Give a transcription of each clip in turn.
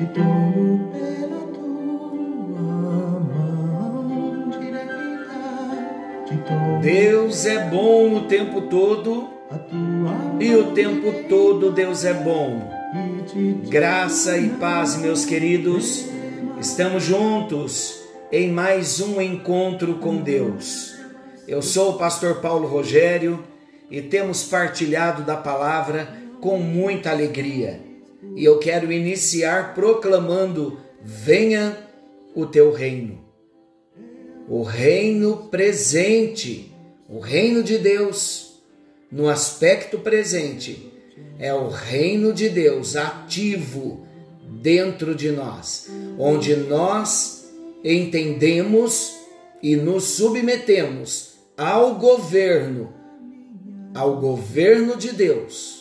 te tomo pela tua mão direita, Deus é bom o tempo todo e o tempo todo Deus é bom. Graça e paz, meus queridos. Estamos juntos em mais um encontro com Deus. Eu sou o pastor Paulo Rogério e temos partilhado da palavra com muita alegria. E eu quero iniciar proclamando: venha o teu reino. O reino presente, o reino de Deus, no aspecto presente, é o reino de Deus ativo dentro de nós, onde nós entendemos e nos submetemos ao governo, ao governo de Deus,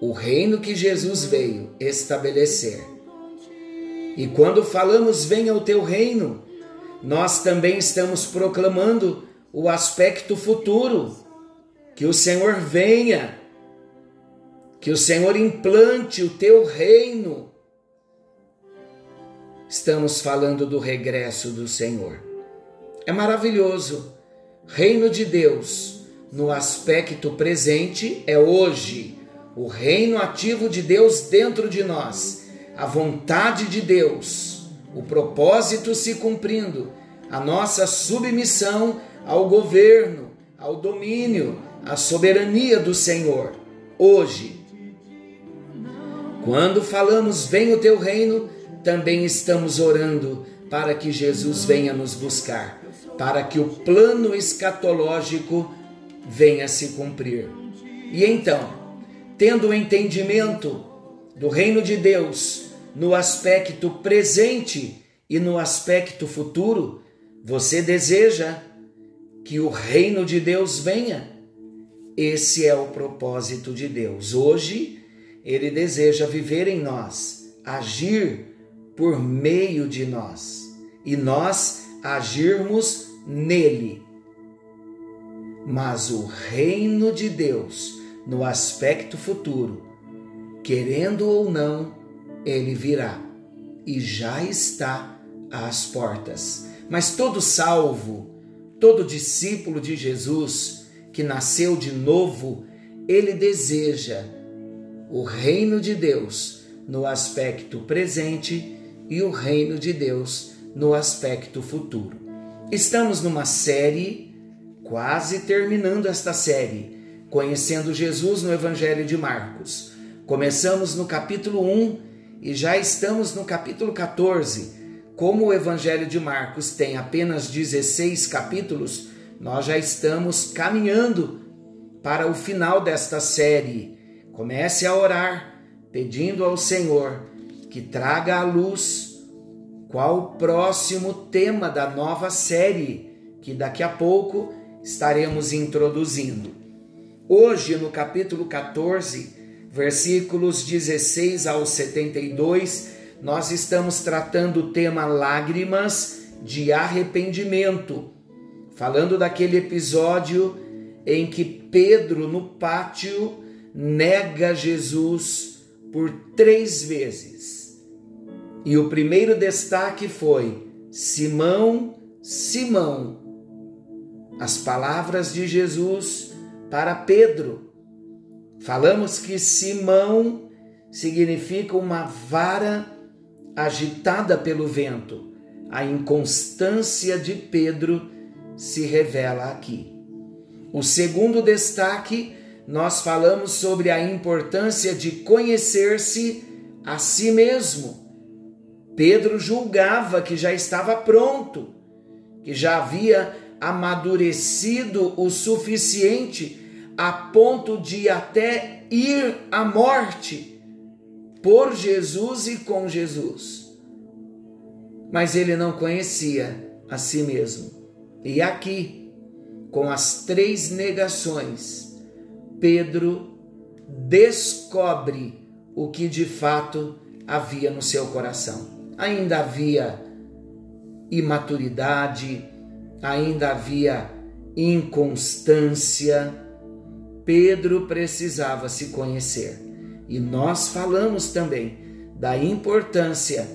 o reino que Jesus veio estabelecer. E quando falamos venha o teu reino, nós também estamos proclamando o aspecto futuro, que o Senhor venha, que o Senhor implante o teu reino. Estamos falando do regresso do Senhor. É maravilhoso. Reino de Deus, no aspecto presente, é hoje. O reino ativo de Deus dentro de nós. A vontade de Deus. O propósito se cumprindo. A nossa submissão ao governo, ao domínio, à soberania do Senhor. Hoje. Quando falamos vem o teu reino, também estamos orando para que Jesus venha nos buscar, para que o plano escatológico venha se cumprir. E então, tendo o entendimento do reino de Deus no aspecto presente e no aspecto futuro, você deseja que o reino de Deus venha? Esse é o propósito de Deus. Hoje, ele deseja viver em nós, agir por meio de nós e nós agirmos nele. Mas o reino de Deus, no aspecto futuro, querendo ou não, ele virá e já está às portas. Mas todo salvo, todo discípulo de Jesus que nasceu de novo, ele deseja o reino de Deus no aspecto presente e o reino de Deus no aspecto futuro. Estamos numa série, quase terminando esta série, conhecendo Jesus no Evangelho de Marcos. Começamos no capítulo 1 e já estamos no capítulo 14. Como o Evangelho de Marcos tem apenas 16 capítulos, nós já estamos caminhando para o final desta série. Comece a orar, pedindo ao Senhor que traga à luz qual o próximo tema da nova série que daqui a pouco estaremos introduzindo. Hoje, no capítulo 14, versículos 16 ao 72, nós estamos tratando o tema lágrimas de arrependimento, falando daquele episódio em que Pedro, no pátio, nega Jesus por três vezes. E o primeiro destaque foi: Simão, Simão. As palavras de Jesus para Pedro. Falamos que Simão significa uma vara agitada pelo vento. A inconstância de Pedro se revela aqui. O segundo destaque, nós falamos sobre a importância de conhecer-se a si mesmo. Pedro julgava que já estava pronto, que já havia amadurecido o suficiente a ponto de até ir à morte por Jesus e com Jesus. Mas ele não conhecia a si mesmo. E aqui, com as três negações, Pedro descobre o que de fato havia no seu coração. Ainda havia imaturidade, ainda havia inconstância. Pedro precisava se conhecer. E nós falamos também da importância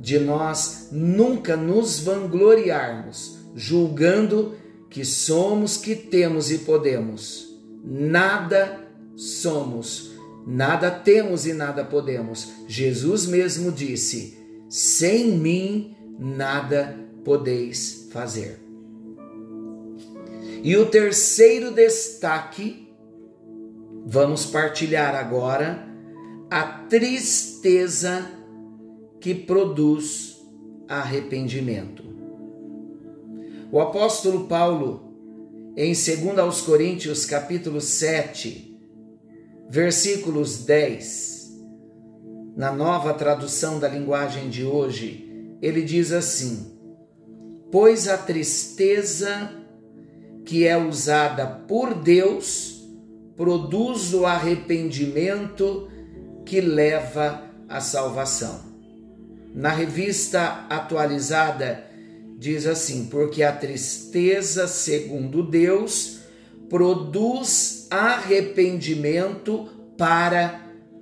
de nós nunca nos vangloriarmos, julgando que somos, que temos e podemos. Nada somos, nada temos e nada podemos. Jesus mesmo disse: sem mim nada podeis fazer. E o terceiro destaque, vamos partilhar agora a tristeza que produz arrependimento. O apóstolo Paulo, em 2 aos Coríntios, capítulo 7, versículos 10, na nova tradução da linguagem de hoje, ele diz assim: Pois a tristeza que é usada por Deus produz o arrependimento que leva à salvação. Na revista atualizada diz assim: porque a tristeza, segundo Deus, produz arrependimento para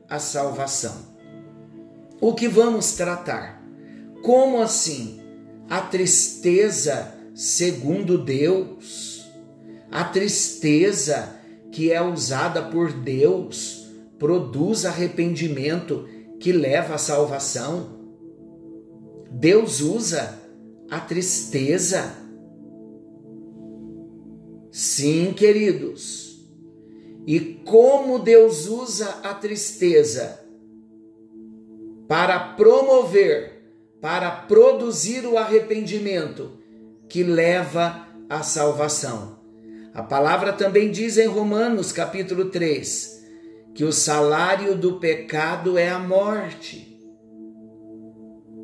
a salvação. O que vamos tratar? Como assim? A tristeza, segundo Deus a tristeza que é usada por Deus produz arrependimento que leva à salvação. Deus usa a tristeza. Sim, queridos. E como Deus usa a tristeza para promover, para produzir o arrependimento que leva à salvação. A palavra também diz em Romanos, capítulo 3, que o salário do pecado é a morte.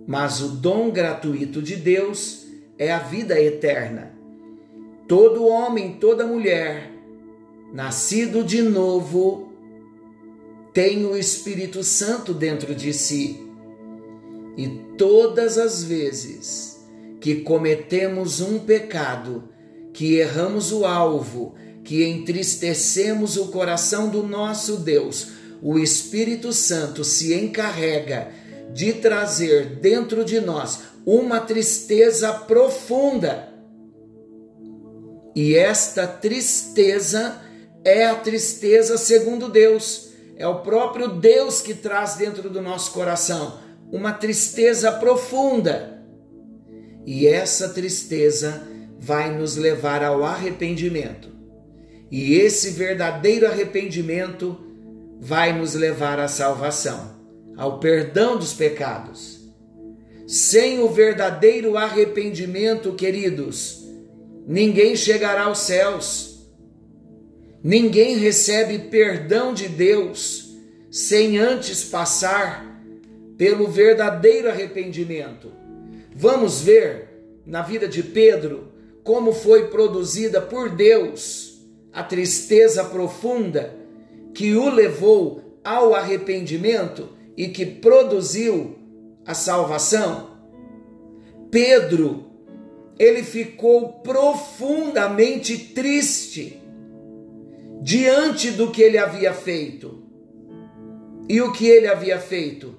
Mas o dom gratuito de Deus é a vida eterna. Todo homem, toda mulher, nascido de novo, tem o Espírito Santo dentro de si. E todas as vezes que cometemos um pecado, que erramos o alvo, que entristecemos o coração do nosso Deus, o Espírito Santo se encarrega de trazer dentro de nós uma tristeza profunda. E esta tristeza é a tristeza segundo Deus. É o próprio Deus que traz dentro do nosso coração uma tristeza profunda. E essa tristeza vai nos levar ao arrependimento. E esse verdadeiro arrependimento vai nos levar à salvação, ao perdão dos pecados. Sem o verdadeiro arrependimento, queridos, ninguém chegará aos céus. Ninguém recebe perdão de Deus sem antes passar pelo verdadeiro arrependimento. Vamos ver na vida de Pedro como foi produzida por Deus a tristeza profunda que o levou ao arrependimento e que produziu a salvação. Pedro, ele ficou profundamente triste diante do que ele havia feito. E o que ele havia feito?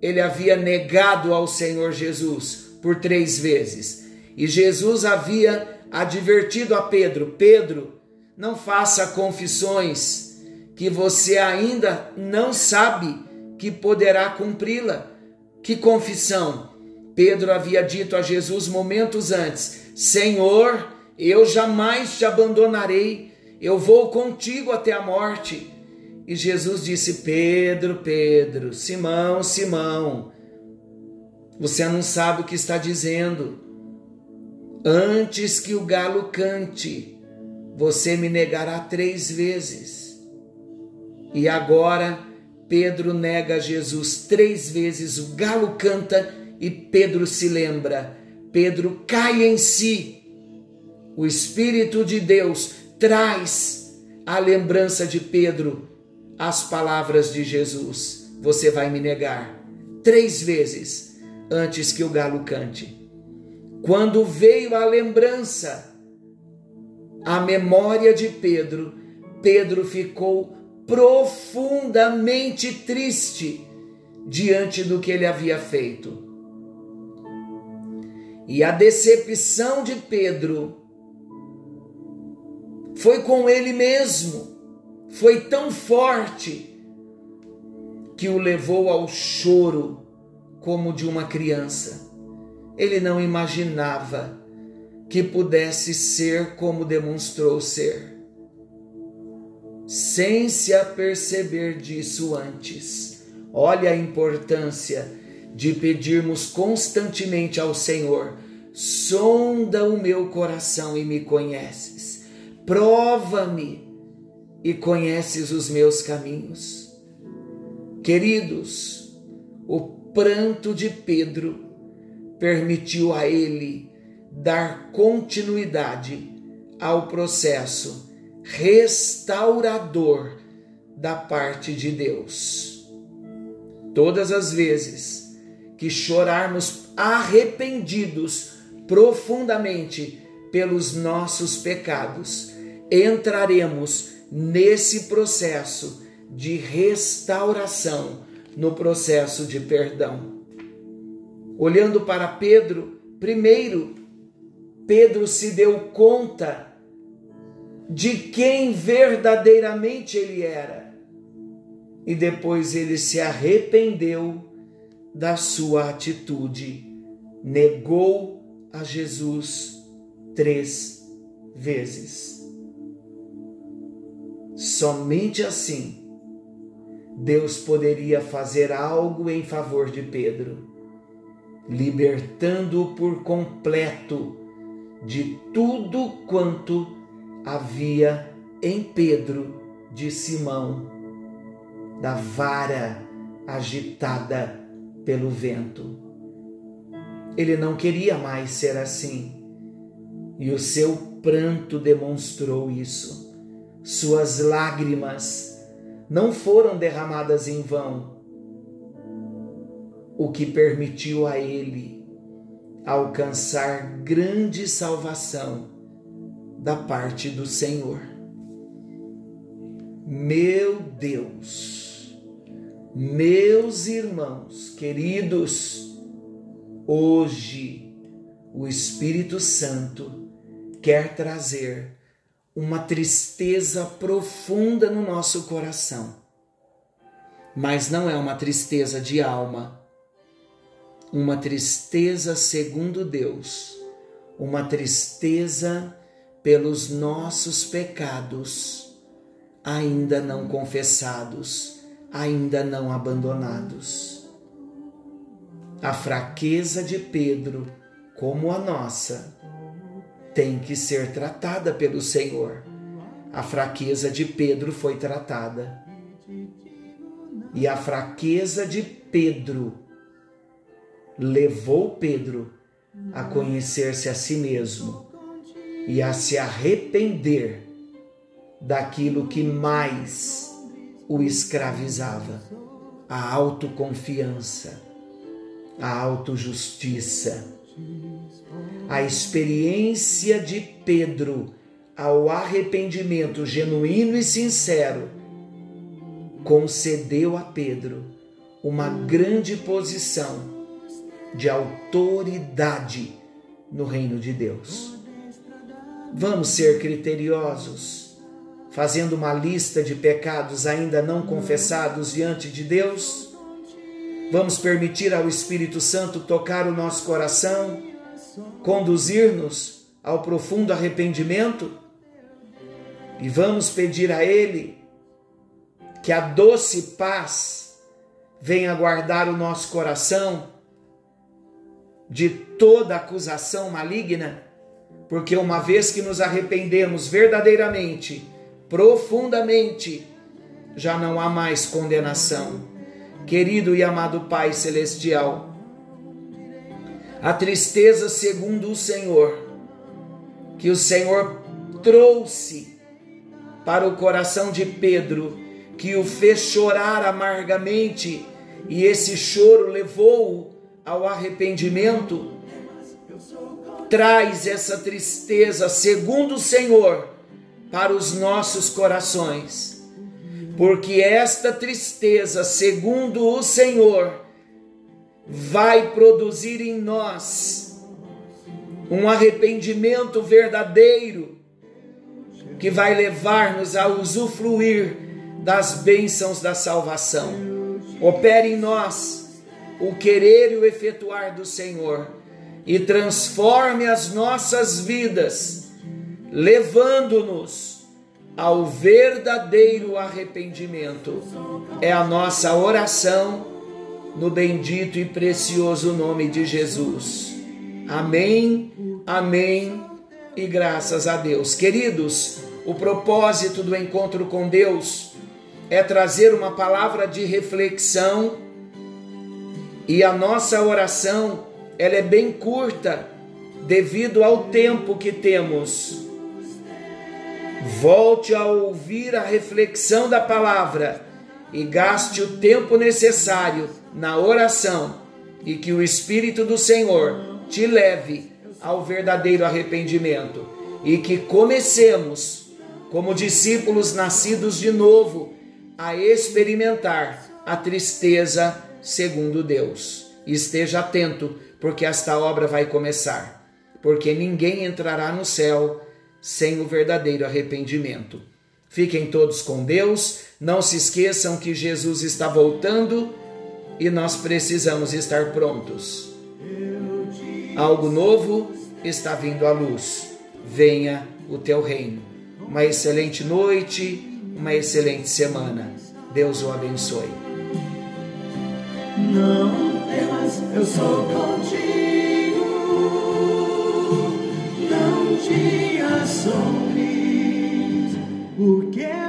Ele havia negado ao Senhor Jesus por três vezes. E Jesus havia advertido a Pedro: Pedro, não faça confissões que você ainda não sabe que poderá cumpri-la. Que confissão? Pedro havia dito a Jesus momentos antes: Senhor, eu jamais te abandonarei, eu vou contigo até a morte. E Jesus disse: Pedro, Pedro, Simão, Simão, você não sabe o que está dizendo. Antes que o galo cante, você me negará três vezes. E agora Pedro nega Jesus três vezes, o galo canta e Pedro se lembra. Pedro cai em si. O Espírito de Deus traz a lembrança de Pedro as palavras de Jesus. Você vai me negar três vezes antes que o galo cante. Quando veio a lembrança, a memória de Pedro, Pedro ficou profundamente triste diante do que ele havia feito. E a decepção de Pedro foi com ele mesmo, foi tão forte que o levou ao choro como de uma criança. Ele não imaginava que pudesse ser como demonstrou ser, sem se aperceber disso antes. Olha a importância de pedirmos constantemente ao Senhor: sonda o meu coração e me conheces, prova-me e conheces os meus caminhos. Queridos, o pranto de Pedro permitiu a ele dar continuidade ao processo restaurador da parte de Deus. Todas as vezes que chorarmos arrependidos profundamente pelos nossos pecados, entraremos nesse processo de restauração, no processo de perdão. Olhando para Pedro, primeiro Pedro se deu conta de quem verdadeiramente ele era. E depois ele se arrependeu da sua atitude, negou a Jesus três vezes. Somente assim Deus poderia fazer algo em favor de Pedro, libertando-o por completo de tudo quanto havia em Pedro de Simão, da vara agitada pelo vento. Ele não queria mais ser assim, e o seu pranto demonstrou isso. Suas lágrimas não foram derramadas em vão, o que permitiu a ele alcançar grande salvação da parte do Senhor. Meu Deus, meus irmãos queridos, hoje o Espírito Santo quer trazer uma tristeza profunda no nosso coração. Mas não é uma tristeza de alma, uma tristeza segundo Deus, uma tristeza pelos nossos pecados ainda não confessados, ainda não abandonados. A fraqueza de Pedro, como a nossa, tem que ser tratada pelo Senhor. A fraqueza de Pedro foi tratada. E a fraqueza de Pedro levou Pedro a conhecer-se a si mesmo e a se arrepender daquilo que mais o escravizava, a autoconfiança, a autojustiça. A experiência de Pedro ao arrependimento genuíno e sincero concedeu a Pedro uma grande posição de autoridade no reino de Deus. Vamos ser criteriosos, fazendo uma lista de pecados ainda não confessados diante de Deus. Vamos permitir ao Espírito Santo tocar o nosso coração, conduzir-nos ao profundo arrependimento e vamos pedir a Ele que a doce paz venha guardar o nosso coração de toda acusação maligna, porque uma vez que nos arrependemos verdadeiramente, profundamente, já não há mais condenação. Querido e amado Pai Celestial, a tristeza segundo o Senhor, que o Senhor trouxe para o coração de Pedro, que o fez chorar amargamente, e esse choro levou-o ao arrependimento, traz essa tristeza, segundo o Senhor, para os nossos corações. porque esta tristeza, segundo o Senhor, vai produzir em nós um arrependimento verdadeiro que vai levar-nos a usufruir das bênçãos da salvação. Opere em nós o querer e o efetuar do Senhor e transforme as nossas vidas, levando-nos ao verdadeiro arrependimento. É a nossa oração no bendito e precioso nome de Jesus. Amém, amém e graças a Deus. Queridos, o propósito do encontro com Deus é trazer uma palavra de reflexão e a nossa oração ela é bem curta devido ao tempo que temos. Volte a ouvir a reflexão da palavra e gaste o tempo necessário na oração e que o Espírito do Senhor te leve ao verdadeiro arrependimento e que comecemos, como discípulos nascidos de novo, a experimentar a tristeza segundo Deus. Esteja atento porque esta obra vai começar, porque ninguém entrará no céu sem o verdadeiro arrependimento. Fiquem todos com Deus, não se esqueçam que Jesus está voltando e nós precisamos estar prontos. Algo novo está vindo à luz. Venha o teu reino. Uma excelente noite, uma excelente semana. Deus o abençoe. Não temas, eu sou contigo. Não te assombres, porque